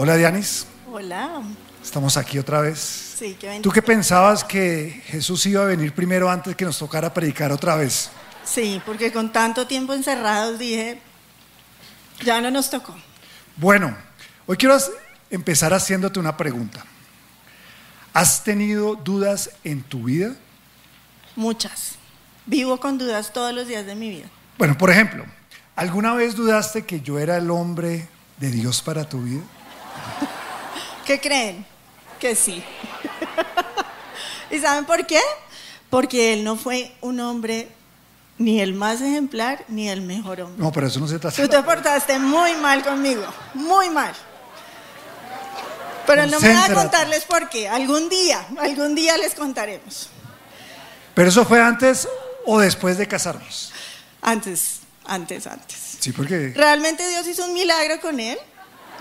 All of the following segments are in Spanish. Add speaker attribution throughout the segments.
Speaker 1: Hola Dianis,
Speaker 2: Hola.
Speaker 1: estamos aquí otra vez.
Speaker 2: Sí, qué
Speaker 1: ¿Tú
Speaker 2: bendición.
Speaker 1: qué pensabas que Jesús iba a venir primero antes que nos tocara predicar otra vez?
Speaker 2: Sí, porque con tanto tiempo encerrados dije, ya no nos tocó.
Speaker 1: Bueno, hoy quiero empezar haciéndote una pregunta. ¿Has tenido dudas en tu vida?
Speaker 2: Muchas. Vivo con dudas todos los días de mi vida.
Speaker 1: Bueno, por ejemplo, ¿alguna vez dudaste que yo era el hombre de Dios para tu vida?
Speaker 2: ¿Qué creen? Que sí. ¿Y saben por qué? Porque él no fue un hombre ni el más ejemplar ni el mejor hombre.
Speaker 1: No, pero eso no se trata.
Speaker 2: Tú te portaste muy mal conmigo, muy mal. Pero no me voy a contarles por qué. Algún día, algún día les contaremos.
Speaker 1: ¿Pero eso fue antes o después de casarnos?
Speaker 2: Antes, antes, antes.
Speaker 1: Sí, porque
Speaker 2: Realmente Dios hizo un milagro con él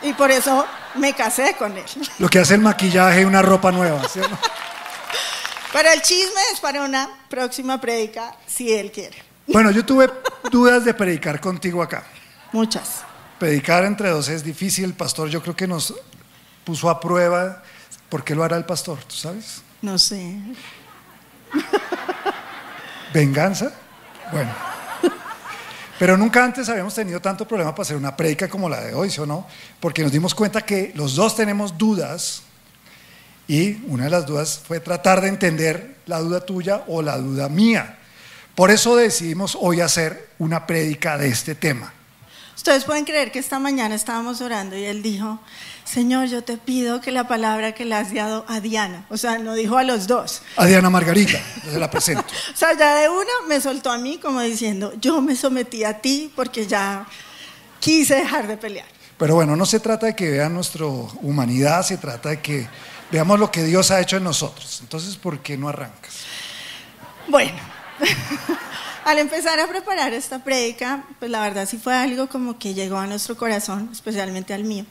Speaker 2: y por eso me casé con él.
Speaker 1: lo que hace el maquillaje y una ropa nueva. ¿sí?
Speaker 2: Pero el chisme es para una próxima prédica, si él quiere.
Speaker 1: Bueno, yo tuve dudas de predicar contigo acá.
Speaker 2: Muchas.
Speaker 1: Predicar entre dos es difícil. El pastor yo creo que nos puso a prueba. ¿Por qué lo hará el pastor? ¿Tú sabes?
Speaker 2: No sé.
Speaker 1: ¿Venganza? Bueno. Pero nunca antes habíamos tenido tanto problema para hacer una prédica como la de hoy, ¿sí o no? Porque nos dimos cuenta que los dos tenemos dudas y una de las dudas fue tratar de entender la duda tuya o la duda mía. Por eso decidimos hoy hacer una prédica de este tema.
Speaker 2: Ustedes pueden creer que esta mañana estábamos orando y él dijo, Señor, yo te pido que la palabra que le has dado a Diana, o sea, no dijo a los dos,
Speaker 1: A Diana Margarita, se la presento.
Speaker 2: o sea, ya de una me soltó a mí como diciendo, yo me sometí a ti porque ya quise dejar de pelear.
Speaker 1: Pero bueno, no se trata de que vean nuestra humanidad, se trata de que veamos lo que Dios ha hecho en nosotros. Entonces, ¿por qué no arrancas?
Speaker 2: Bueno, al empezar a preparar esta prédica, pues la verdad sí fue algo como que llegó a nuestro corazón, especialmente al mío.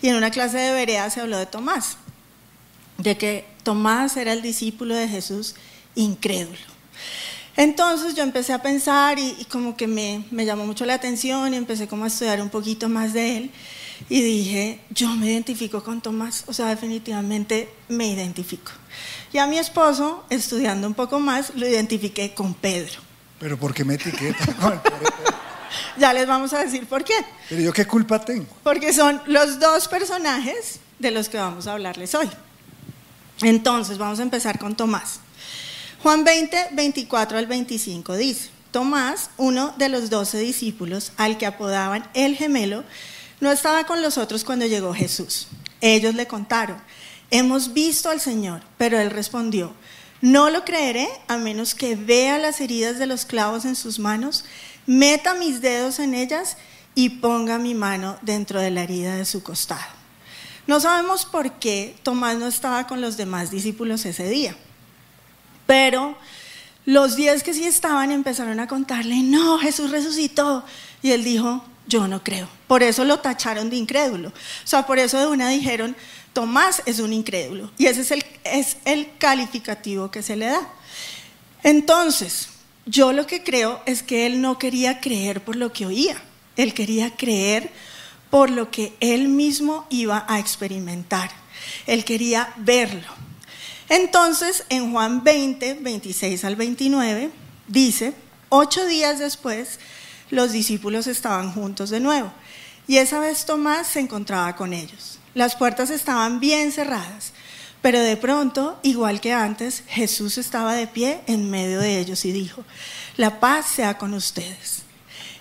Speaker 2: Y en una clase de Berea se habló de Tomás, de que Tomás era el discípulo de Jesús incrédulo. Entonces yo empecé a pensar y, y como que me, me llamó mucho la atención y empecé como a estudiar un poquito más de él y dije, yo me identifico con Tomás, o sea, definitivamente me identifico. Y a mi esposo, estudiando un poco más, lo identifiqué con Pedro.
Speaker 1: Pero ¿por qué me etiqueta con el?
Speaker 2: Ya les vamos a decir por qué.
Speaker 1: Pero yo qué culpa tengo.
Speaker 2: Porque son los dos personajes de los que vamos a hablarles hoy. Entonces, vamos a empezar con Tomás. Juan 20, 24 al 25 dice, Tomás, uno de los doce discípulos, al que apodaban el gemelo, no estaba con los otros cuando llegó Jesús. Ellos le contaron, hemos visto al Señor, pero él respondió, no lo creeré a menos que vea las heridas de los clavos en sus manos, meta mis dedos en ellas y ponga mi mano dentro de la herida de su costado. No sabemos por qué Tomás no estaba con los demás discípulos ese día, pero los diez que sí estaban empezaron a contarle, no, Jesús resucitó. Y él dijo, yo no creo. Por eso lo tacharon de incrédulo. O sea, por eso de una dijeron, Tomás es un incrédulo. Y ese es el, es el calificativo que se le da. Entonces, yo lo que creo es que él no quería creer por lo que oía. Él quería creer por lo que él mismo iba a experimentar. Él quería verlo. Entonces, en Juan 20, 26 al 29, dice, ocho días después, los discípulos estaban juntos de nuevo. Y esa vez Tomás se encontraba con ellos. Las puertas estaban bien cerradas, pero de pronto, igual que antes, Jesús estaba de pie en medio de ellos y dijo, la paz sea con ustedes.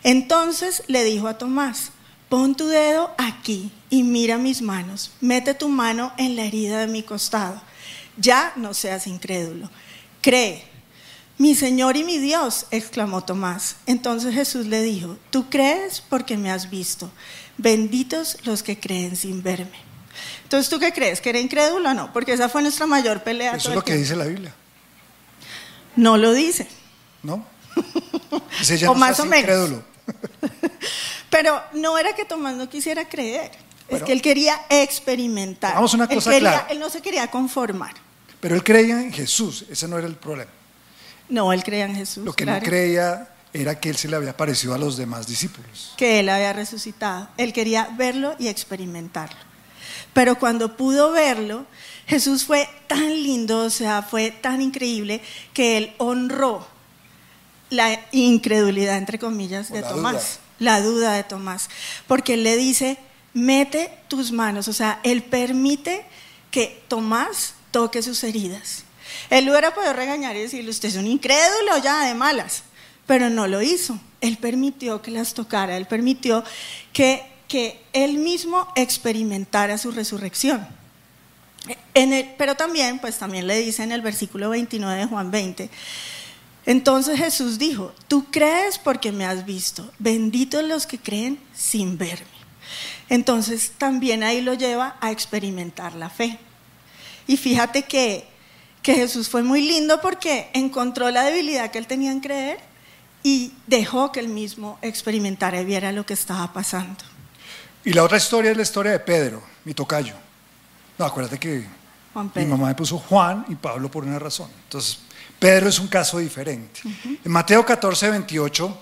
Speaker 2: Entonces le dijo a Tomás, pon tu dedo aquí y mira mis manos, mete tu mano en la herida de mi costado. Ya no seas incrédulo, cree. Mi Señor y mi Dios, exclamó Tomás. Entonces Jesús le dijo, tú crees porque me has visto. Benditos los que creen sin verme. Entonces, ¿tú qué crees? ¿Que era incrédulo o no? Porque esa fue nuestra mayor pelea.
Speaker 1: Eso es lo que
Speaker 2: tiempo.
Speaker 1: dice la Biblia,
Speaker 2: No lo dice.
Speaker 1: ¿no? Ya
Speaker 2: O
Speaker 1: no
Speaker 2: más o menos.
Speaker 1: incrédulo.
Speaker 2: Pero no era que Tomás no quisiera creer.
Speaker 1: Bueno.
Speaker 2: es que él quería experimentar.
Speaker 1: Hagamos una
Speaker 2: Él
Speaker 1: cosa
Speaker 2: quería-
Speaker 1: clara.
Speaker 2: Él no se quería conformar.
Speaker 1: Pero él creía en Jesús, ese no era el problema.
Speaker 2: No, él creía en Jesús.
Speaker 1: Lo que
Speaker 2: claro.
Speaker 1: no creía era que él se le había parecido a los demás discípulos.
Speaker 2: que él había resucitado. Él quería verlo y experimentarlo. Pero cuando pudo verlo, Jesús fue tan lindo, o sea, fue tan increíble que él honró la incredulidad, entre comillas, de Tomás, la duda de Tomás, porque él le dice, mete tus manos, o sea, él permite que Tomás toque sus heridas. Él hubiera podido regañar y decirle, usted es un incrédulo ya de malas, pero no lo hizo. Él permitió que las tocara, él permitió que, que él mismo experimentara su resurrección. pero también, pues también le dice en el versículo 29 de Juan 20, entonces Jesús dijo, tú crees porque me has visto, benditos los que creen sin verme. Entonces también ahí lo lleva a experimentar la fe. Y fíjate que, que Jesús fue muy lindo porque encontró la debilidad que él tenía en creer y dejó que él mismo experimentara y viera lo que estaba pasando.
Speaker 1: Y la otra historia es la historia de Pedro, mi tocayo. No, acuérdate que mi mamá me puso Juan y Pablo por una razón. Entonces, Pedro es un caso diferente. En Mateo 14, 28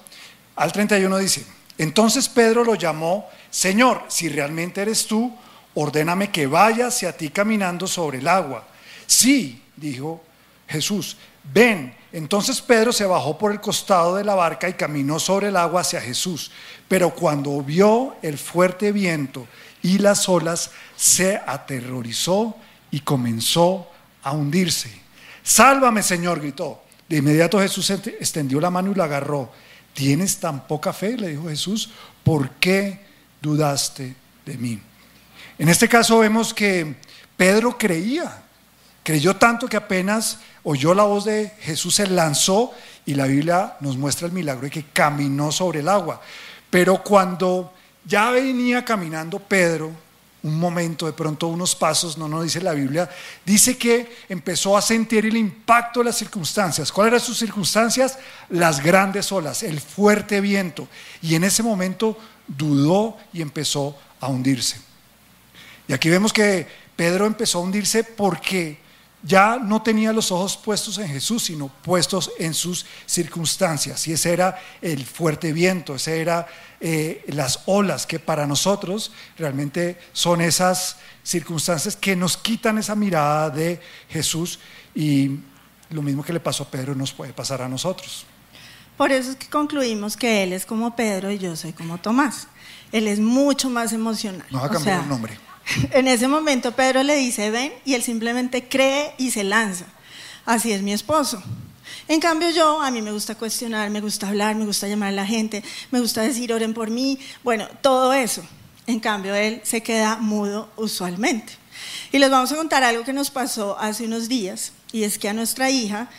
Speaker 1: al 31 dice, entonces Pedro lo llamó, Señor, si realmente eres tú, ordéname que vaya hacia ti caminando sobre el agua. Sí, dijo Jesús, ven. Entonces Pedro se bajó por el costado de la barca y caminó sobre el agua hacia Jesús. Pero cuando vio el fuerte viento y las olas, se aterrorizó y comenzó a hundirse. Sálvame, Señor, gritó. De inmediato Jesús extendió la mano y la agarró. ¿Tienes tan poca fe? le dijo Jesús. ¿Por qué dudaste de mí? En este caso vemos que Pedro creía. Creyó tanto que apenas oyó la voz de Jesús, se lanzó y la Biblia nos muestra el milagro de que caminó sobre el agua. Pero cuando ya venía caminando Pedro, un momento, de pronto unos pasos, no nos dice la Biblia, dice que empezó a sentir el impacto de las circunstancias. ¿Cuáles eran sus circunstancias? Las grandes olas, el fuerte viento. Y en ese momento dudó y empezó a hundirse. Y aquí vemos que Pedro empezó a hundirse porque ya no tenía los ojos puestos en Jesús, sino puestos en sus circunstancias. Y ese era el fuerte viento, ese era eh, las olas que para nosotros realmente son esas circunstancias que nos quitan esa mirada de Jesús y lo mismo que le pasó a Pedro nos puede pasar a nosotros.
Speaker 2: Por eso es que concluimos que él es como Pedro y yo soy como Tomás. Él es mucho más emocional.
Speaker 1: No va a cambiar el nombre.
Speaker 2: En ese momento Pedro le dice, ven, y él simplemente cree y se lanza. Así es mi esposo. En cambio yo, a mí me gusta cuestionar, me gusta hablar, me gusta llamar a la gente, me gusta decir oren por mí, bueno, todo eso. En cambio él se queda mudo usualmente. Y les vamos a contar algo que nos pasó hace unos días, y es que a nuestra hija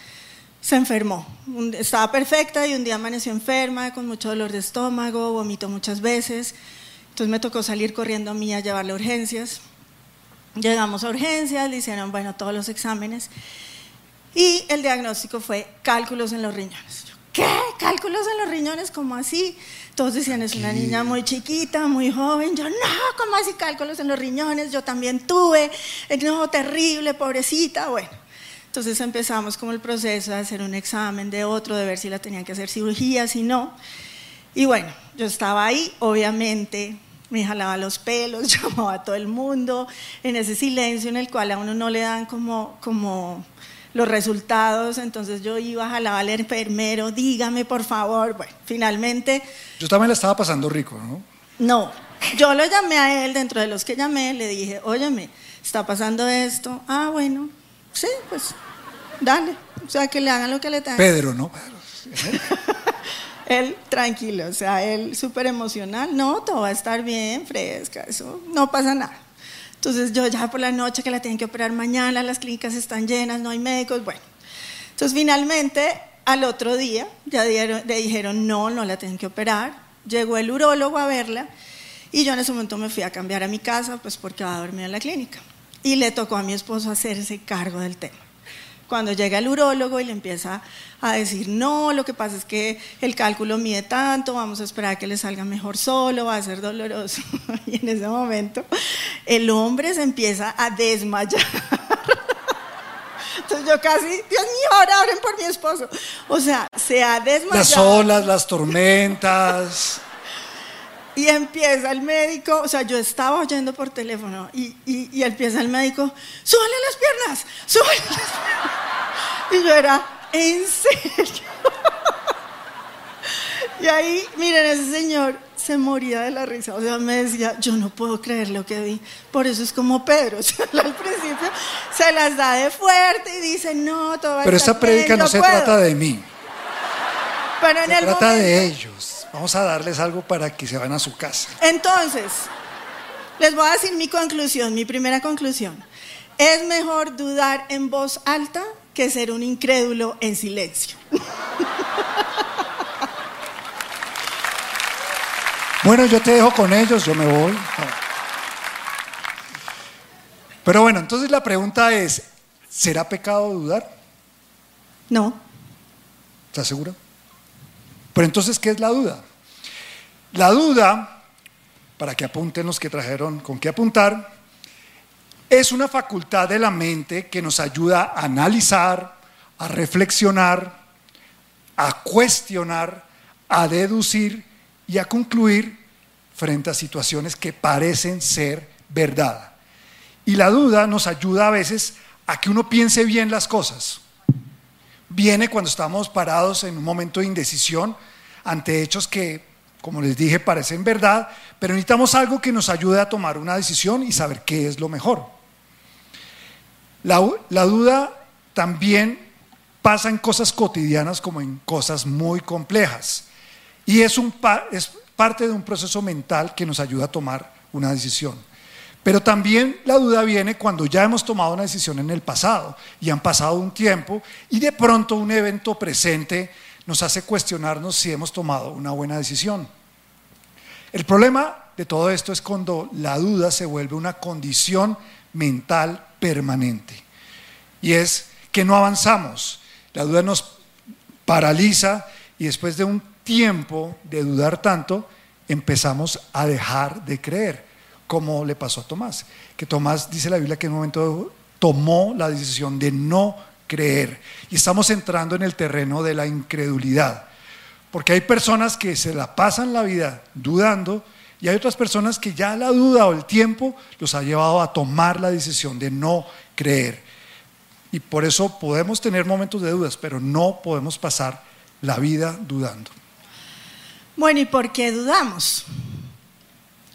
Speaker 2: se enfermó. Estaba perfecta y un día amaneció enferma, con mucho dolor de estómago, vomitó muchas veces. Entonces me tocó salir corriendo a mí a llevarle urgencias. Llegamos a urgencias, le hicieron, bueno, todos los exámenes. Y el diagnóstico fue cálculos en los riñones. ¿Qué? ¿Cálculos en los riñones? ¿Cómo así? Todos decían, es una niña muy chiquita, muy joven. Yo, no, ¿cómo así cálculos en los riñones? Yo también tuve. No, terrible, pobrecita. Bueno, entonces empezamos como el proceso de hacer un examen de otro, de ver si la tenían que hacer cirugía, si no. Y bueno, yo estaba ahí, obviamente, me jalaba los pelos, llamaba a todo el mundo, en ese silencio en el cual a uno no le dan como, como los resultados, entonces yo iba, jalaba al enfermero, dígame por favor, bueno, finalmente...
Speaker 1: Yo también le estaba pasando rico, ¿no?
Speaker 2: No, yo lo llamé a él, dentro de los que llamé, le dije, óyeme, está pasando esto, ah, bueno, sí, pues, dale, o sea, que le hagan lo que le tengan.
Speaker 1: Pedro, ¿no?
Speaker 2: él tranquilo, o sea, él súper emocional, no, todo va a estar bien, fresca, eso no pasa nada. Entonces yo ya por la noche que la tienen que operar mañana, las clínicas están llenas, no hay médicos, bueno. Entonces finalmente al otro día ya le dijeron no, no la tienen que operar. Llegó el urólogo a verla y yo en ese momento me fui a cambiar a mi casa, pues porque va a dormir en la clínica. Y le tocó a mi esposo hacerse cargo del tema. Cuando llega el urólogo y le empieza a decir, no, lo que pasa es que el cálculo mide tanto, vamos a esperar a que le salga mejor solo, va a ser doloroso. Y en ese momento el hombre se empieza a desmayar. Entonces yo casi, Dios mío, ahora oren por mi esposo. O sea, se ha desmayado.
Speaker 1: Las olas, las tormentas.
Speaker 2: Y empieza el médico, o sea, yo estaba oyendo por teléfono y, y, empieza el médico, súbale las piernas, súbale las piernas. Y yo era, ¿en serio? Y ahí, miren, ese señor se moría de la risa. O sea, me decía, yo no puedo creer lo que vi. Por eso es como Pedro. al principio se las da de fuerte y dice, no, todo va
Speaker 1: Pero esta prédica no se trata de mí.
Speaker 2: Pero en
Speaker 1: se
Speaker 2: el
Speaker 1: trata de ellos. Vamos a darles algo para que se vayan a su casa.
Speaker 2: Entonces, les voy a decir mi conclusión, mi primera conclusión. Es mejor dudar en voz alta que ser un incrédulo en silencio.
Speaker 1: Bueno, yo te dejo con ellos, yo me voy. Pero bueno, entonces la pregunta es, ¿será pecado dudar?
Speaker 2: No.
Speaker 1: ¿Estás segura? Pero entonces, ¿qué es la duda? La duda, para que apunten los que trajeron con qué apuntar, es una facultad de la mente que nos ayuda a analizar, a reflexionar, a cuestionar, a deducir y a concluir frente a situaciones que parecen ser verdad. Y la duda nos ayuda a veces a que uno piense bien las cosas. Viene cuando estamos parados en un momento de indecisión ante hechos que, como les dije, parecen verdad, pero necesitamos algo que nos ayude a tomar una decisión y saber qué es lo mejor. La, duda también pasa en cosas cotidianas como en cosas muy complejas. Y es, un, es parte de un proceso mental que nos ayuda a tomar una decisión. Pero también la duda viene cuando ya hemos tomado una decisión en el pasado y han pasado un tiempo y de pronto un evento presente nos hace cuestionarnos si hemos tomado una buena decisión. El problema de todo esto es cuando la duda se vuelve una condición mental permanente. Y es que no avanzamos. La duda nos paraliza y después de un tiempo de dudar tanto, empezamos a dejar de creer, como le pasó a Tomás. Que Tomás dice la Biblia que en un momento tomó la decisión de no creer. Y estamos entrando en el terreno de la incredulidad. Porque hay personas que se la pasan la vida dudando y hay otras personas que ya la duda o el tiempo los ha llevado a tomar la decisión de no creer. Y por eso podemos tener momentos de dudas, pero no podemos pasar la vida dudando.
Speaker 2: Bueno, ¿y por qué dudamos?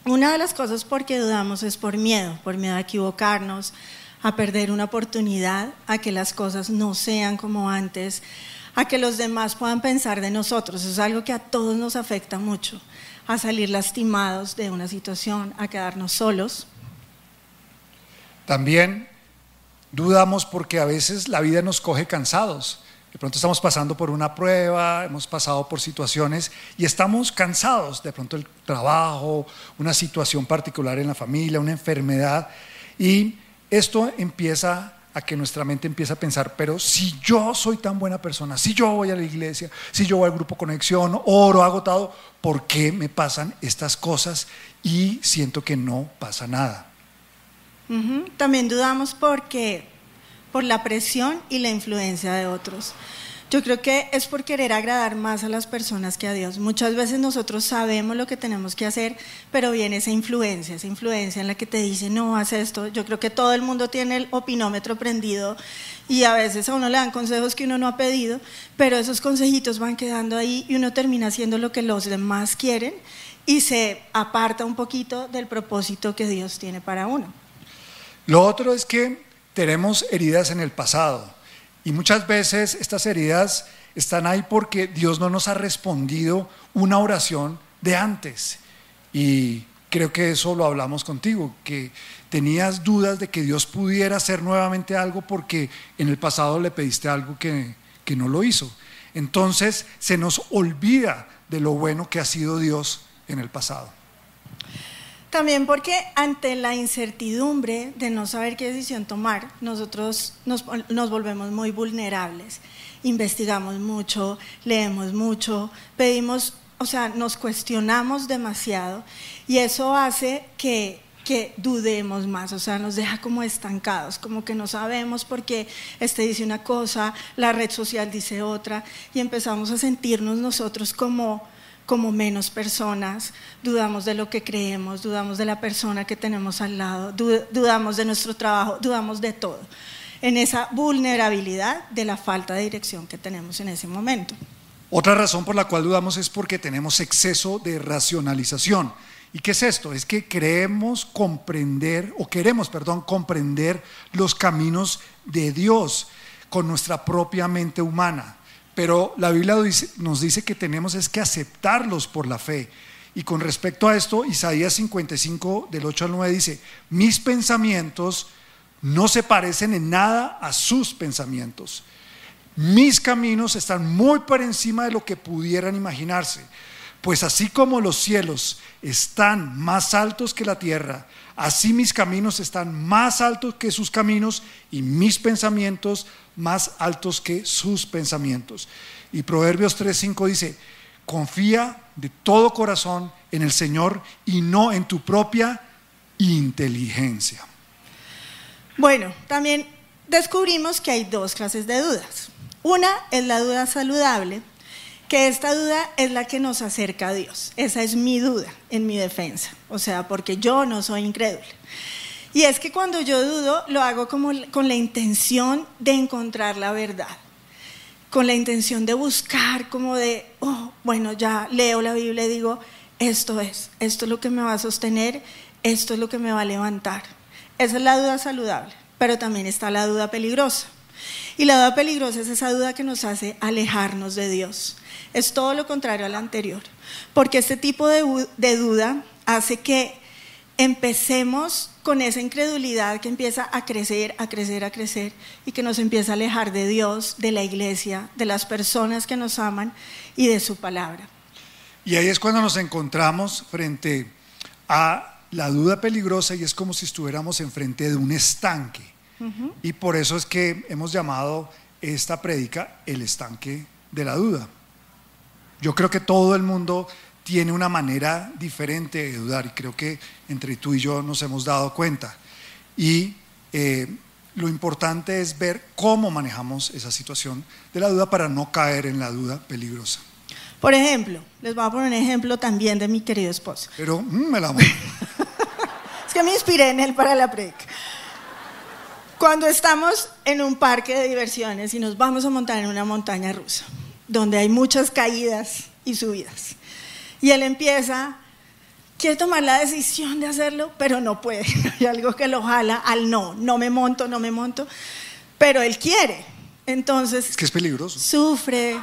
Speaker 2: Una de las cosas por qué dudamos es por miedo, por miedo a equivocarnos, a perder una oportunidad, a que las cosas no sean como antes, a que los demás puedan pensar de nosotros. Es algo que a todos nos afecta mucho, a salir lastimados de una situación, a quedarnos solos.
Speaker 1: También dudamos porque a veces la vida nos coge cansados. De pronto estamos pasando por una prueba, hemos pasado por situaciones y estamos cansados. De pronto el trabajo, una situación particular en la familia, una enfermedad. Y esto empieza a que nuestra mente empiece a pensar, pero si yo soy tan buena persona, si yo voy a la iglesia, si yo voy al grupo conexión, oro, agotado, ¿por qué me pasan estas cosas y siento que no pasa nada?
Speaker 2: También dudamos porque por la presión y la influencia de otros. Yo creo que es por querer agradar más a las personas que a Dios. Muchas veces nosotros sabemos lo que tenemos que hacer, pero viene esa influencia, esa influencia en la que te dice, no, haz esto. Yo creo que todo el mundo tiene el opinómetro prendido y a veces a uno le dan consejos que uno no ha pedido, pero esos consejitos van quedando ahí y uno termina haciendo lo que los demás quieren y se aparta un poquito del propósito que Dios tiene para uno.
Speaker 1: Lo otro es que tenemos heridas en el pasado y muchas veces estas heridas están ahí porque Dios no nos ha respondido una oración de antes. Y creo que eso lo hablamos contigo, que tenías dudas de que Dios pudiera hacer nuevamente algo porque en el pasado le pediste algo que, que no lo hizo. Entonces se nos olvida de lo bueno que ha sido Dios en el pasado.
Speaker 2: También porque ante la incertidumbre de no saber qué decisión tomar, nosotros nos, volvemos muy vulnerables. Investigamos mucho, leemos mucho, pedimos, o sea, nos cuestionamos demasiado y eso hace que que dudemos más, o sea, nos deja como estancados, como que no sabemos por qué este dice una cosa, la red social dice otra, y empezamos a sentirnos nosotros como como menos personas, dudamos de lo que creemos, dudamos de la persona que tenemos al lado, dudamos de nuestro trabajo, dudamos de todo, en esa vulnerabilidad de la falta de dirección que tenemos en ese momento.
Speaker 1: Otra razón por la cual dudamos es porque tenemos exceso de racionalización. ¿Y qué es esto? Es que creemos comprender, o queremos, perdón, comprender los caminos de Dios con nuestra propia mente humana. Pero la Biblia nos dice que tenemos es que aceptarlos por la fe. Y con respecto a esto, Isaías 55 del 8 al 9 dice, mis pensamientos no se parecen en nada a sus pensamientos. Mis caminos están muy por encima de lo que pudieran imaginarse. Pues así como los cielos están más altos que la tierra, así mis caminos están más altos que sus caminos y mis pensamientos más altos que sus pensamientos. Y Proverbios 3:5 dice, confía de todo corazón en el Señor y no en tu propia inteligencia.
Speaker 2: Bueno, también descubrimos que hay dos clases de dudas. Una es la duda saludable, que esta duda es la que nos acerca a Dios. Esa es mi duda en mi defensa, o sea, porque yo no soy incrédula. Y es que cuando yo dudo, lo hago como con la intención de encontrar la verdad, con la intención de buscar, como de, oh, bueno, ya leo la Biblia y digo, esto es, esto es lo que me va a sostener, esto es lo que me va a levantar. Esa es la duda saludable, pero también está la duda peligrosa. Y la duda peligrosa es esa duda que nos hace alejarnos de Dios. Es todo lo contrario a la anterior. Porque este tipo de, de duda hace que empecemos con esa incredulidad que empieza a crecer, a crecer, a crecer y que nos empieza a alejar de Dios, de la iglesia, de las personas que nos aman y de su palabra.
Speaker 1: Y ahí es cuando nos encontramos frente a la duda peligrosa y es como si estuviéramos enfrente de un estanque. Y por eso es que hemos llamado esta prédica el estanque de la duda. Yo creo que todo el mundo tiene una manera diferente de dudar y creo que entre tú y yo nos hemos dado cuenta. Y eh, lo importante es ver cómo manejamos esa situación de la duda para no caer en la duda peligrosa.
Speaker 2: Por ejemplo, les voy a poner un ejemplo también de mi querido esposo.
Speaker 1: Pero mm, me la
Speaker 2: Es que me inspiré en él para la predica. Cuando estamos en un parque de diversiones y nos vamos a montar en una montaña rusa, donde hay muchas caídas y subidas, y él empieza, quiere tomar la decisión de hacerlo, pero no puede. Hay algo que lo jala al no, no me monto, no me monto, pero él quiere. Entonces...
Speaker 1: Es que es peligroso.
Speaker 2: Sufre,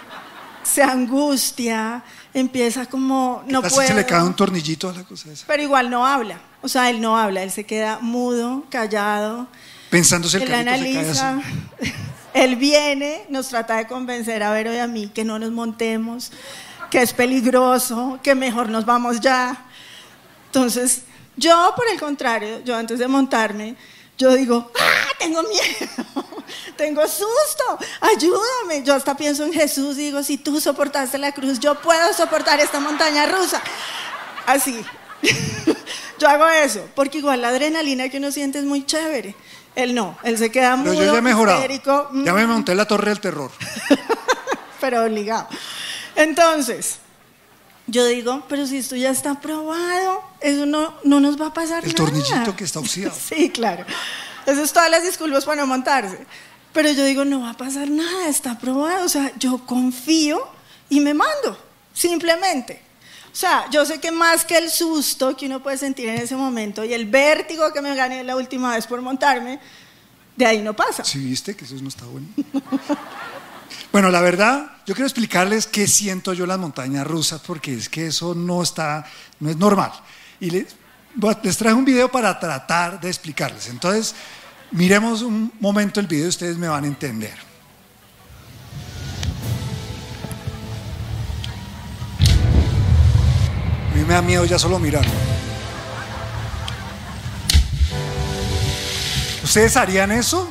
Speaker 2: se angustia, empieza como no puede.
Speaker 1: se le cae un tornillito a la cosa esa.
Speaker 2: Pero igual no habla. O sea, él no habla, él se queda mudo, callado
Speaker 1: Pensándose el él analiza,
Speaker 2: él viene, nos trata de convencer a Vero y a mí que no nos montemos, que es peligroso, que mejor nos vamos ya. Entonces, yo por el contrario, yo antes de montarme, yo digo, ¡ah, tengo miedo! tengo susto, ayúdame. Yo hasta pienso en Jesús y digo, si tú soportaste la cruz, yo puedo soportar esta montaña rusa. Así. yo hago eso, porque igual la adrenalina que uno siente es muy chévere. Él no, él se queda muy
Speaker 1: yo ya he mejorado. Ya me monté la torre del terror.
Speaker 2: pero obligado. Entonces, yo digo, pero si esto ya está probado, eso no, no nos va a pasar
Speaker 1: El
Speaker 2: nada.
Speaker 1: El tornillito que está oxidado.
Speaker 2: sí, claro. Eso es todas las disculpas para no montarse. Pero yo digo, no va a pasar nada, está probado. O sea, yo confío y me mando, simplemente. O sea, yo sé que más que el susto que uno puede sentir en ese momento y el vértigo que me gané la última vez por montarme, de ahí no pasa.
Speaker 1: Sí, viste que eso no está bueno. bueno, la verdad, yo quiero explicarles qué siento yo en las montañas rusas, porque es que eso no está, no es normal. Y les, les traje un video para tratar de explicarles. Entonces, miremos un momento el video y ustedes me van a entender. Me da miedo ya solo mirar. ¿Ustedes harían eso?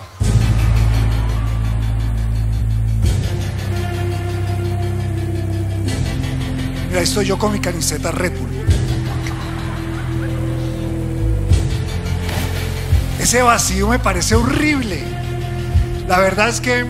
Speaker 1: Mira, estoy yo con mi camiseta Red Bull. Ese vacío me parece horrible. La verdad es que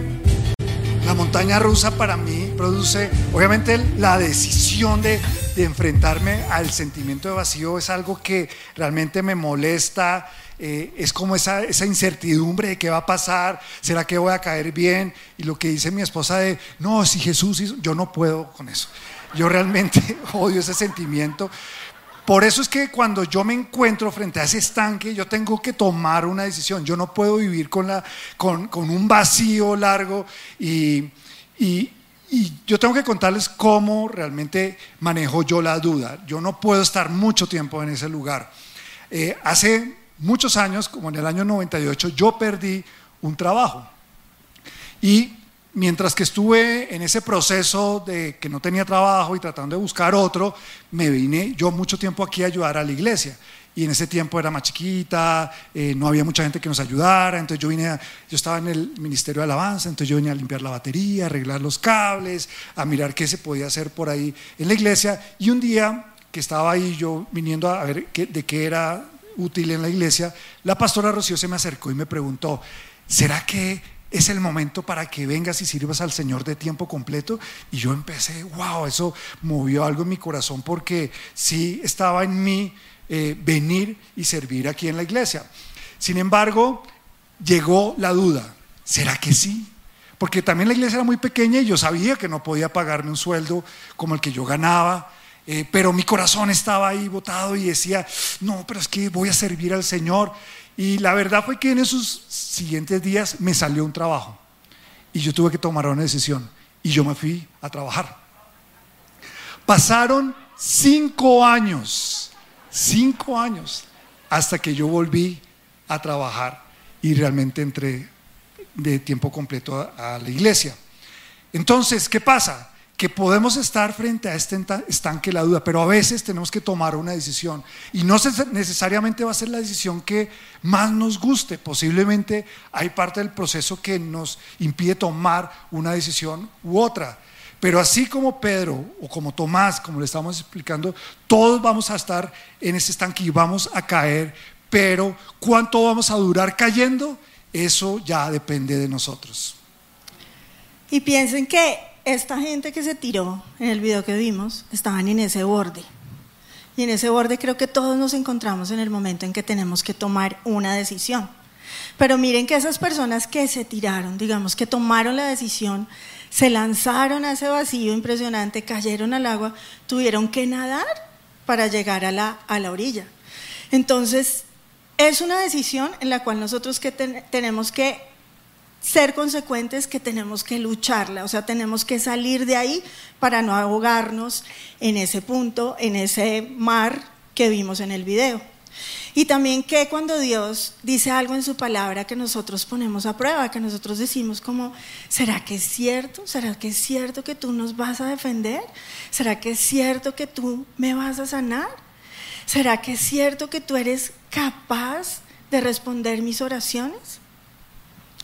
Speaker 1: la montaña rusa para mí produce, obviamente, la decisión de de enfrentarme al sentimiento de vacío es algo que realmente me molesta. Eh, es como esa, esa incertidumbre de qué va a pasar, será que voy a caer bien. Y lo que dice mi esposa de, no, si Jesús hizo, yo no puedo con eso. Yo realmente odio ese sentimiento. Por eso es que cuando yo me encuentro frente a ese estanque, yo tengo que tomar una decisión. Yo no puedo vivir con, la, con, con un vacío largo y, y, y yo tengo que contarles cómo realmente manejo yo la duda. Yo no puedo estar mucho tiempo en ese lugar. Eh, hace muchos años, como en el año 98, yo perdí un trabajo. Y mientras que estuve en ese proceso de que no tenía trabajo y tratando de buscar otro, me vine yo mucho tiempo aquí a ayudar a la iglesia y en ese tiempo era más chiquita, eh, no había mucha gente que nos ayudara, entonces yo vine, yo estaba en el Ministerio de Alabanza, entonces yo venía a limpiar la batería, a arreglar los cables, a mirar qué se podía hacer por ahí en la iglesia, y un día que estaba ahí yo viniendo a ver qué, de qué era útil en la iglesia, la pastora Rocío se me acercó y me preguntó, ¿será que es el momento para que vengas y sirvas al Señor de tiempo completo. Y yo empecé, wow, eso movió algo en mi corazón porque sí estaba en mí eh, venir y servir aquí en la iglesia. Sin embargo, llegó la duda, ¿será que sí? Porque también la iglesia era muy pequeña y yo sabía que no podía pagarme un sueldo como el que yo ganaba, eh, pero mi corazón estaba ahí botado y decía, no, pero es que voy a servir al Señor. Y la verdad fue que en esos siguientes días me salió un trabajo y yo tuve que tomar una decisión y yo me fui a trabajar. Pasaron cinco años Cinco años hasta que yo volví a trabajar y realmente entré de tiempo completo a, la iglesia. Entonces, ¿qué pasa? Que podemos estar frente a este estanque la duda, pero a veces tenemos que tomar una decisión. Y no necesariamente va a ser la decisión que más nos guste. Posiblemente hay parte del proceso que nos impide tomar una decisión u otra. Pero así como Pedro o como Tomás, como le estamos explicando, todos vamos a estar en ese estanque y vamos a caer, pero cuánto vamos a durar cayendo, eso ya depende de nosotros.
Speaker 2: Y piensen que esta gente que se tiró en el video que vimos, estaban en ese borde. Y en ese borde creo que todos nos encontramos en el momento en que tenemos que tomar una decisión. Pero miren que esas personas que se tiraron, digamos, que tomaron la decisión se lanzaron a ese vacío impresionante, cayeron al agua, tuvieron que nadar para llegar a la, a la orilla. Entonces, es una decisión en la cual nosotros que tenemos que ser consecuentes, que tenemos que lucharla, o sea, tenemos que salir de ahí para no ahogarnos en ese punto, en ese mar que vimos en el video. Y también que cuando Dios dice algo en su palabra que nosotros ponemos a prueba, que nosotros decimos como, ¿será que es cierto? ¿Será que es cierto que tú nos vas a defender? ¿Será que es cierto que tú me vas a sanar? ¿Será que es cierto que tú eres capaz de responder mis oraciones?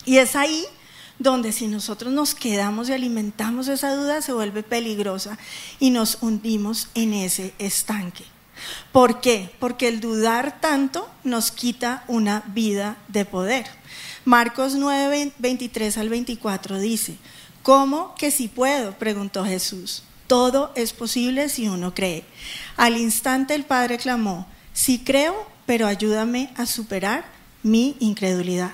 Speaker 2: Y es ahí donde si nosotros nos quedamos y alimentamos esa duda se vuelve peligrosa y nos hundimos en ese estanque. ¿Por qué? Porque el dudar tanto nos quita una vida de poder. Marcos 9, 23 al 24 dice, ¿cómo que si puedo? preguntó Jesús. Todo es posible si uno cree. Al instante el Padre clamó, sí creo, pero ayúdame a superar mi incredulidad.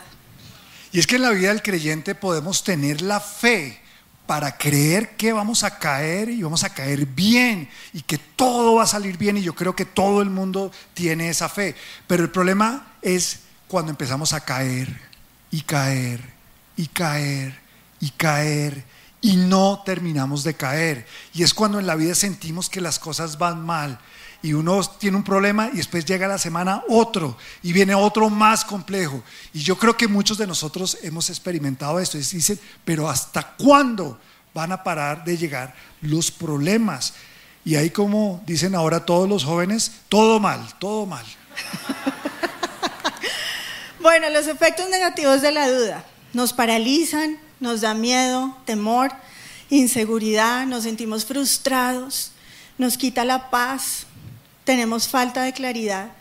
Speaker 1: Y es que en la vida del creyente podemos tener la fe para creer que vamos a caer y vamos a caer bien y que todo va a salir bien y yo creo que todo el mundo tiene esa fe. Pero el problema es cuando empezamos a caer y caer y caer y caer y no terminamos de caer. Y es cuando en la vida sentimos que las cosas van mal y uno tiene un problema y después llega la semana otro y viene otro más complejo. Y yo creo que muchos de nosotros hemos experimentado esto. Dicen, pero ¿hasta cuándo van a parar de llegar los problemas? Y ahí como dicen ahora todos los jóvenes, todo mal, todo mal.
Speaker 2: bueno, los efectos negativos de la duda nos paralizan, nos da miedo, temor, inseguridad, nos sentimos frustrados, nos quita la paz, tenemos falta de claridad,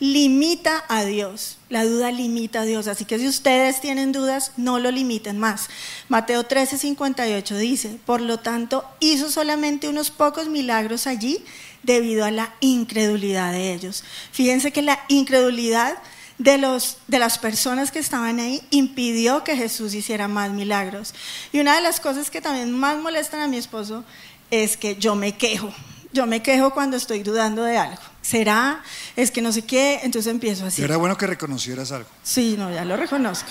Speaker 2: limita a Dios. La duda limita a Dios. Así que si ustedes tienen dudas, no lo limiten más. Mateo 13, 58 dice, por lo tanto, hizo solamente unos pocos milagros allí debido a la incredulidad de ellos. Fíjense que la incredulidad de, los, de las personas que estaban ahí impidió que Jesús hiciera más milagros. Y una de las cosas que también más molestan a mi esposo es que yo me quejo. Yo me quejo cuando estoy dudando de algo. ¿Será? Es que no sé qué. Entonces empiezo así.
Speaker 1: Era bueno que reconocieras algo.
Speaker 2: Sí, no, ya lo reconozco.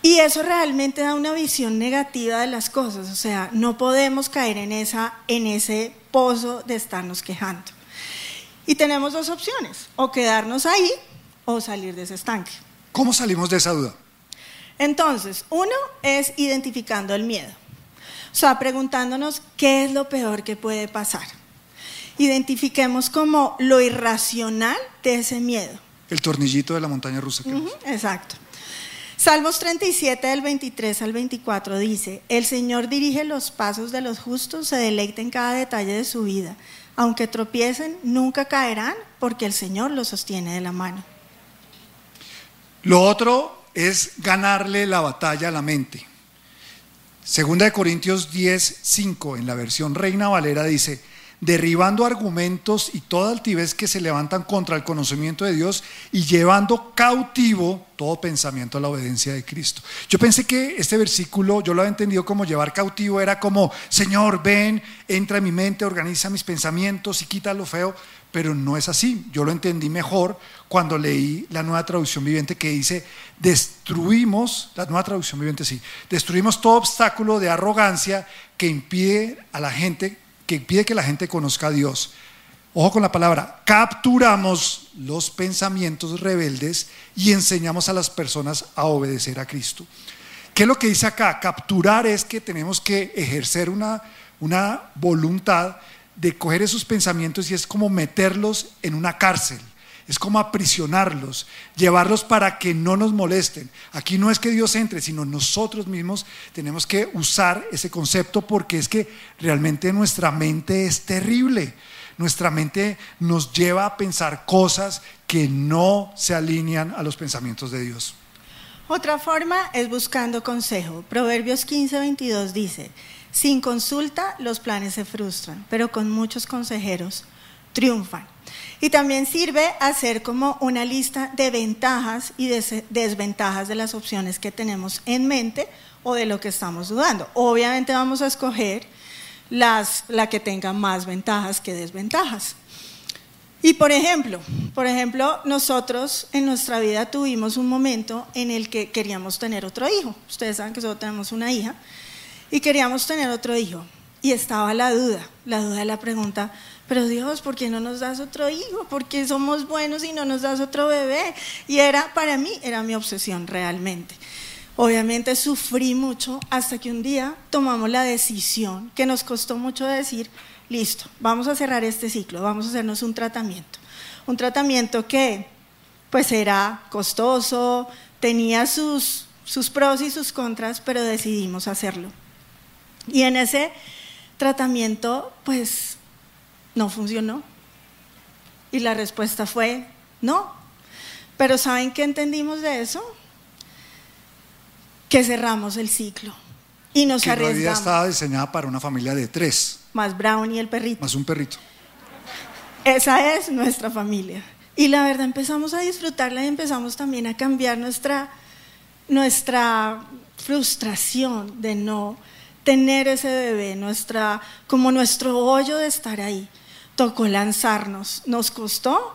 Speaker 2: Y eso realmente da una visión negativa de las cosas. O sea, no podemos caer en, esa, en ese pozo de estarnos quejando. Y tenemos dos opciones, o quedarnos ahí o salir de ese estanque.
Speaker 1: ¿Cómo salimos de esa duda?
Speaker 2: Entonces, uno es identificando el miedo. O sea, preguntándonos qué es lo peor que puede pasar. Identifiquemos como lo irracional de ese miedo.
Speaker 1: El tornillito de la montaña rusa.
Speaker 2: exacto. Salmos 37 del 23 al 24 dice, el Señor dirige los pasos de los justos, se deleita en cada detalle de su vida. Aunque tropiecen, nunca caerán porque el Señor los sostiene de la mano.
Speaker 1: Lo otro es ganarle la batalla a la mente. Segunda de Corintios 10, 5, en la versión Reina Valera dice, derribando argumentos y toda altivez que se levantan contra el conocimiento de Dios y llevando cautivo todo pensamiento a la obediencia de Cristo. Yo pensé que este versículo, yo lo había entendido como llevar cautivo, era como, Señor, ven, entra en mi mente, organiza mis pensamientos y quita lo feo, pero no es así. Yo lo entendí mejor cuando leí la nueva traducción viviente que dice, destruimos, la nueva traducción viviente sí, destruimos todo obstáculo de arrogancia que impide a la gente que pide que la gente conozca a Dios. Ojo con la palabra, capturamos los pensamientos rebeldes y enseñamos a las personas a obedecer a Cristo. ¿Qué es lo que dice acá? Capturar es que tenemos que ejercer una, una voluntad de coger esos pensamientos y es como meterlos en una cárcel es como aprisionarlos, llevarlos para que no nos molesten. Aquí no es que Dios entre, sino nosotros mismos tenemos que usar ese concepto porque es que realmente nuestra mente es terrible. Nuestra mente nos lleva a pensar cosas que no se alinean a los pensamientos de Dios.
Speaker 2: Otra forma es buscando consejo. Proverbios 15, 22 dice, sin consulta los planes se frustran, pero con muchos consejeros triunfan. Y también sirve hacer como una lista de ventajas y desventajas de las opciones que tenemos en mente o de lo que estamos dudando. Obviamente vamos a escoger las, la que tenga más ventajas que desventajas. Y por ejemplo, por ejemplo, nosotros en nuestra vida tuvimos un momento en el que queríamos tener otro hijo. Ustedes saben que solo tenemos una hija y queríamos tener otro hijo. Y estaba la duda, la duda de la pregunta, pero Dios, ¿por qué no nos das otro hijo? ¿Por qué somos buenos y no nos das otro bebé? Y era, para mí, era mi obsesión realmente. Obviamente sufrí mucho hasta que un día tomamos la decisión, que nos costó mucho decir, listo, vamos a cerrar este ciclo, vamos a hacernos un tratamiento. Un tratamiento que pues era costoso, tenía sus, sus pros y sus contras, pero decidimos hacerlo. Y en ese tratamiento, pues no funcionó. Y la respuesta fue no. Pero ¿saben qué entendimos de eso? Que cerramos el ciclo y nos
Speaker 1: que
Speaker 2: arriesgamos.
Speaker 1: La vida estaba diseñada para una familia de tres.
Speaker 2: Más Brown y el perrito.
Speaker 1: Más un perrito.
Speaker 2: Esa es nuestra familia. Y la verdad empezamos a disfrutarla y empezamos también a cambiar nuestra, nuestra frustración de no tener ese bebé, nuestra, como nuestro hoyo de estar ahí tocó lanzarnos. Nos costó,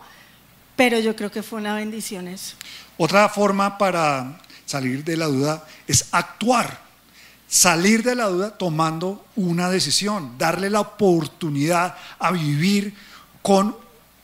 Speaker 2: pero yo creo que fue una bendición eso.
Speaker 1: Otra forma para salir de la duda es actuar. Salir de la duda tomando una decisión, darle la oportunidad a vivir con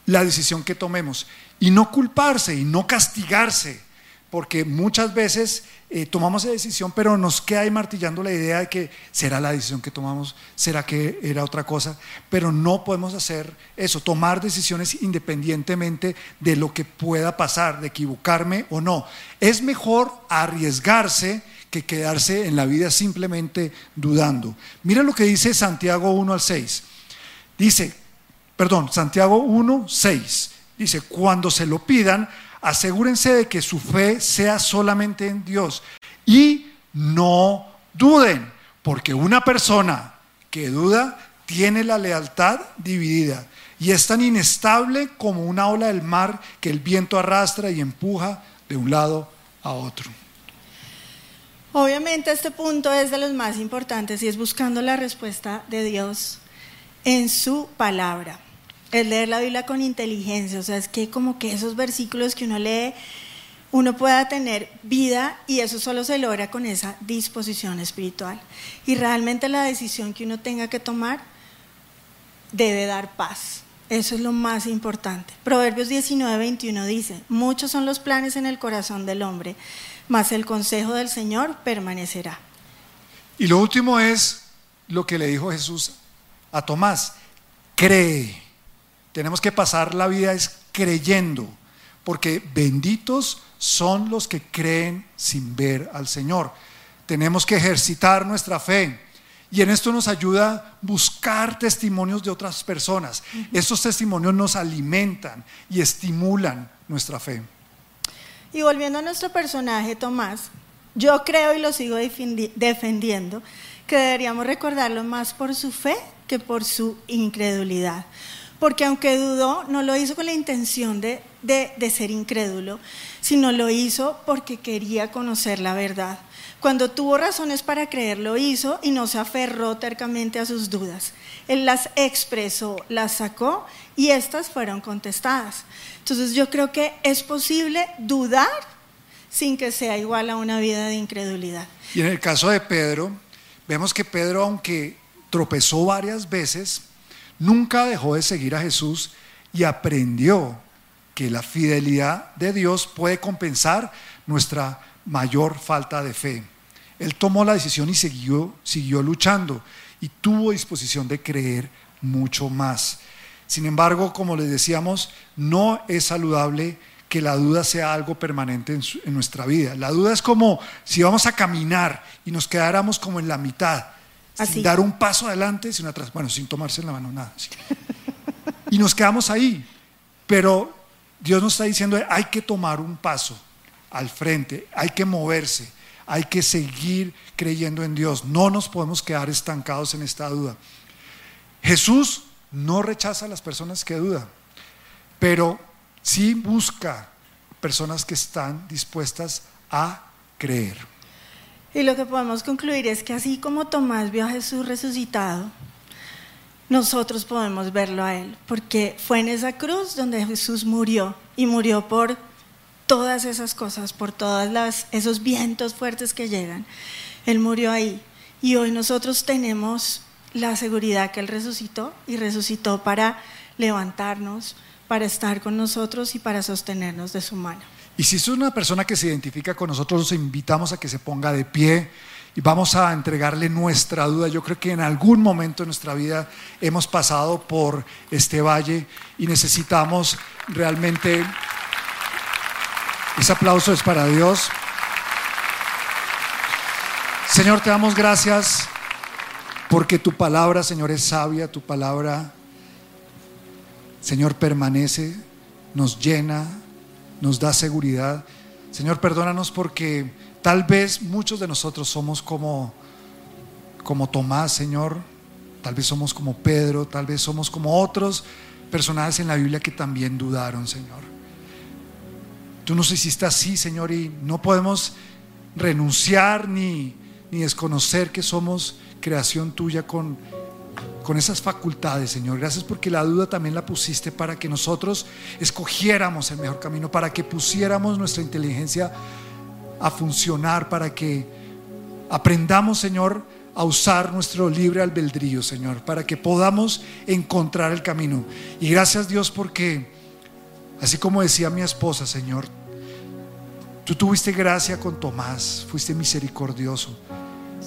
Speaker 1: la decisión que tomemos y no culparse y no castigarse porque muchas veces eh, tomamos esa decisión, pero nos queda ahí martillando la idea de que será la decisión que tomamos, será que era otra cosa, pero no podemos hacer eso, tomar decisiones independientemente de lo que pueda pasar, de equivocarme o no. Es mejor arriesgarse que quedarse en la vida simplemente dudando. Mira lo que dice Santiago 1 al 6. Dice, perdón, Santiago 1, 6. Dice, cuando se lo pidan, asegúrense de que su fe sea solamente en Dios y no duden, porque una persona que duda tiene la lealtad dividida y es tan inestable como una ola del mar que el viento arrastra y empuja de un lado a otro.
Speaker 2: Obviamente este punto es de los más importantes y es buscando la respuesta de Dios en su palabra. Es leer la Biblia con inteligencia, o sea, es que como que esos versículos que uno lee, uno pueda tener vida y eso solo se logra con esa disposición espiritual. Y realmente la decisión que uno tenga que tomar debe dar paz. Eso es lo más importante. Proverbios 19, 21 dice, muchos son los planes en el corazón del hombre, mas el consejo del Señor permanecerá.
Speaker 1: Y lo último es lo que le dijo Jesús a Tomás, cree. Tenemos que pasar la vida es creyendo, porque benditos son los que creen sin ver al Señor. Tenemos que ejercitar nuestra fe. Y en esto nos ayuda buscar testimonios de otras personas. Estos testimonios nos alimentan y estimulan nuestra fe.
Speaker 2: Y volviendo a nuestro personaje, Tomás, yo creo y lo sigo defendiendo, que deberíamos recordarlo más por su fe que por su incredulidad. Porque aunque dudó, no lo hizo con la intención de, de ser incrédulo, sino lo hizo porque quería conocer la verdad. Cuando tuvo razones para creer, lo hizo y no se aferró tercamente a sus dudas. Él las expresó, las sacó y estas fueron contestadas. Entonces yo creo que es posible dudar sin que sea igual a una vida de incredulidad.
Speaker 1: Y en el caso de Pedro, vemos que Pedro, aunque tropezó varias veces, nunca dejó de seguir a Jesús y aprendió que la fidelidad de Dios puede compensar nuestra mayor falta de fe. Él tomó la decisión y siguió, siguió luchando y tuvo disposición de creer mucho más. Sin embargo, como les decíamos, no es saludable que la duda sea algo permanente en, nuestra vida. La duda es como si vamos a caminar y nos quedáramos como en la mitad, sin dar un paso adelante, sin atrás, bueno, sin tomarse en la mano nada. Y nos quedamos ahí. Pero Dios nos está diciendo, hay que tomar un paso al frente, hay que moverse, hay que seguir creyendo en Dios. No nos podemos quedar estancados en esta duda. Jesús no rechaza a las personas que dudan, pero sí busca personas que están dispuestas a creer.
Speaker 2: Y lo que podemos concluir es que así como Tomás vio a Jesús resucitado, nosotros podemos verlo a Él, porque fue en esa cruz donde Jesús murió y murió por todas esas cosas, por todos esos vientos fuertes que llegan. Él murió ahí y hoy nosotros tenemos la seguridad que Él resucitó y resucitó para levantarnos, para estar con nosotros y para sostenernos de su mano.
Speaker 1: Y si es una persona que se identifica con nosotros, los invitamos a que se ponga de pie y vamos a entregarle nuestra duda. Yo creo que en algún momento de nuestra vida hemos pasado por este valle y necesitamos realmente ese aplauso es para Dios. Señor, te damos gracias porque tu palabra, Señor, es sabia, tu palabra, Señor, permanece, nos llena, nos da seguridad. Señor, perdónanos porque tal vez muchos de nosotros somos como, como Tomás, Señor, tal vez somos como Pedro, tal vez somos como otros personajes en la Biblia que también dudaron, Señor. Tú nos hiciste así, Señor, y no podemos renunciar ni, ni desconocer que somos creación tuya con, con esas facultades, Señor. Gracias porque la duda también la pusiste para que nosotros escogiéramos el mejor camino, para que pusiéramos nuestra inteligencia a funcionar, para que aprendamos, Señor, a usar nuestro libre albedrío, Señor, para que podamos encontrar el camino. Y gracias Dios porque, así como decía mi esposa, Señor, Tú tuviste gracia con Tomás, fuiste misericordioso.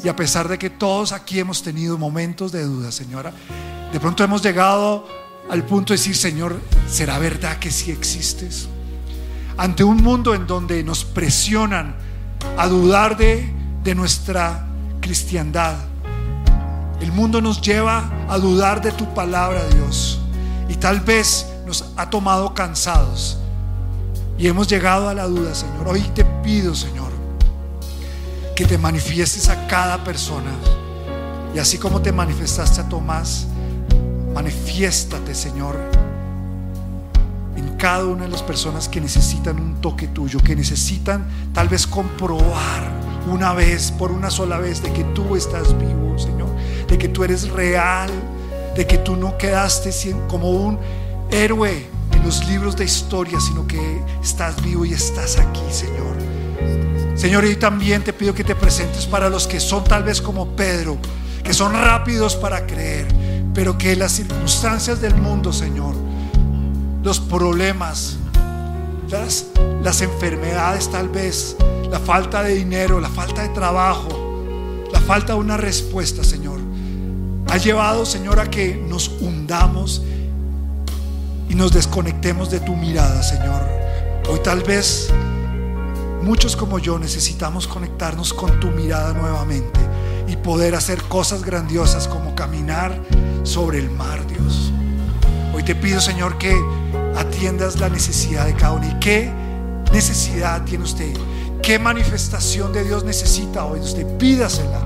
Speaker 1: Y a pesar de que todos aquí hemos tenido momentos de duda, Señora, de pronto hemos llegado al punto de decir, Señor, ¿será verdad que sí existes? Ante un mundo en donde nos presionan a dudar de, de nuestra cristiandad, el mundo nos lleva a dudar de tu palabra, Dios. Y tal vez nos ha tomado cansados y hemos llegado a la duda, Señor. Hoy te pido, Señor, que te manifiestes a cada persona. Y así como te manifestaste a Tomás, manifiéstate, Señor, cada una de las personas que necesitan un toque tuyo, que necesitan tal vez comprobar una vez, por una sola vez, de que tú estás vivo, Señor, de que tú eres real, de que tú no quedaste como un héroe en los libros de historia, sino que estás vivo y estás aquí, Señor. Señor, y también te pido que te presentes para los que son tal vez como Pedro, que son rápidos para creer, pero que las circunstancias del mundo, Señor, los problemas, las, las enfermedades tal vez, la falta de dinero, la falta de trabajo, la falta de una respuesta, Señor, ha llevado, Señor, a que nos hundamos y nos desconectemos de tu mirada, Señor. Hoy tal vez muchos como yo necesitamos conectarnos con tu mirada nuevamente y poder hacer cosas grandiosas como caminar sobre el mar, Dios. Hoy te pido, Señor, que atiendas la necesidad de cada uno. ¿Y qué necesidad tiene usted? ¿Qué manifestación de Dios necesita hoy? Usted pídasela.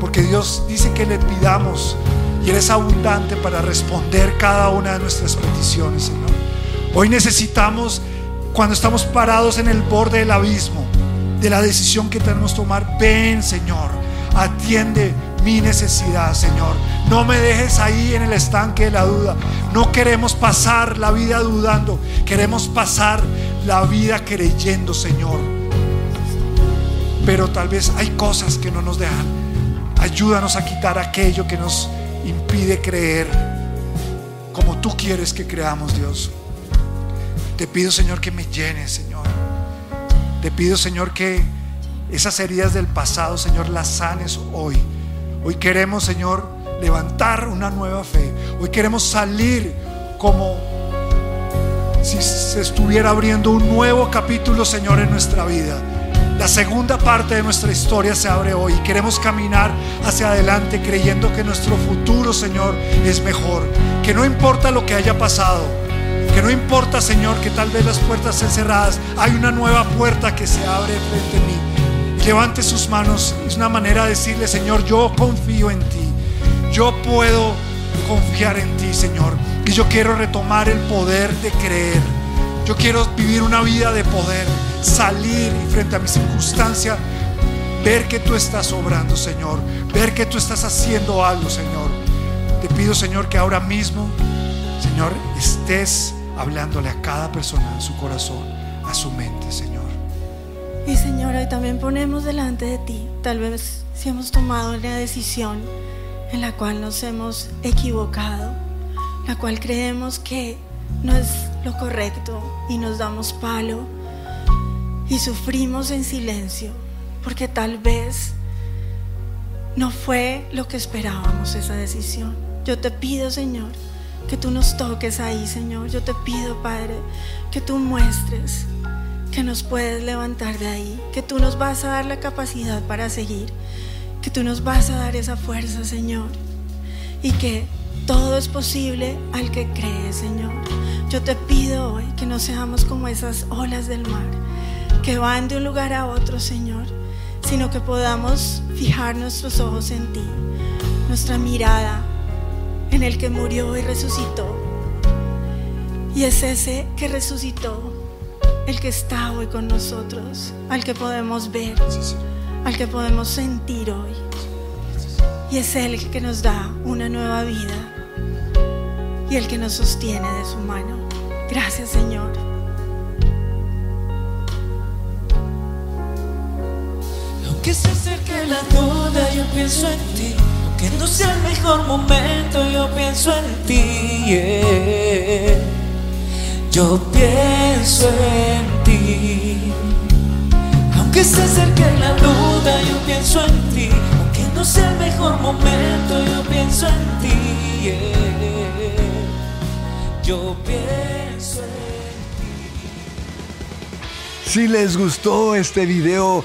Speaker 1: Porque Dios dice que le pidamos y eres abundante para responder cada una de nuestras peticiones, Señor. Hoy necesitamos, cuando estamos parados en el borde del abismo, de la decisión que tenemos que tomar, ven, Señor, atiende mi necesidad, Señor. No me dejes ahí en el estanque de la duda. No queremos pasar la vida dudando, queremos pasar la vida creyendo, Señor. Pero tal vez hay cosas que no nos dejan. Ayúdanos a quitar aquello que nos impide creer como tú quieres que creamos, Dios. Te pido, Señor, que me llenes, Señor. Te pido, Señor, que esas heridas del pasado, Señor, las sanes hoy. Hoy queremos, Señor, levantar una nueva fe. Hoy queremos salir como si se estuviera abriendo un nuevo capítulo, Señor, en nuestra vida. La segunda parte de nuestra historia se abre hoy. Queremos caminar hacia adelante creyendo que nuestro futuro, Señor, es mejor. Que no importa lo que haya pasado. No importa, Señor, que tal vez las puertas estén cerradas. Hay una nueva puerta que se abre frente a mí. levante sus manos. Es una manera de decirle, Señor, yo confío en ti. Yo puedo confiar en ti, Señor. Y yo quiero retomar el poder de creer. Yo quiero vivir una vida de poder. Salir y frente a mi circunstancia, ver que tú estás obrando, Señor. Ver que tú estás haciendo algo, Señor. Te pido, Señor, que ahora mismo, Señor, estés hablándole a cada persona en su corazón, a su mente, Señor.
Speaker 2: Y Señor, hoy también ponemos delante de ti, tal vez si hemos tomado una decisión en la cual nos hemos equivocado, la cual creemos que no es lo correcto y nos damos palo y sufrimos en silencio, porque tal vez no fue lo que esperábamos esa decisión. Yo te pido, Señor, que tú nos toques ahí, Señor. Yo te pido, Padre, que tú muestres que nos puedes levantar de ahí, que tú nos vas a dar la capacidad para seguir que tú nos vas a dar esa fuerza, Señor, y que todo es posible al que cree, Señor. Yo te pido hoy que no seamos como esas olas del mar que van de un lugar a otro, Señor, sino que podamos fijar nuestros ojos en ti, nuestra mirada en el que murió y resucitó. Y es ese que resucitó, el que está hoy con nosotros, al que podemos ver al que podemos sentir hoy. Y es Él el que nos da una nueva vida y el que nos sostiene de su mano. Gracias Señor.
Speaker 3: Aunque se acerque la duda, yo pienso en ti. Aunque no sea el mejor momento, yo pienso en ti. Yo pienso en ti. Aunque se acerque la duda, yo pienso en ti. Aunque no sea el mejor momento, yo pienso en ti. Yo pienso en
Speaker 4: ti. Si les gustó este video,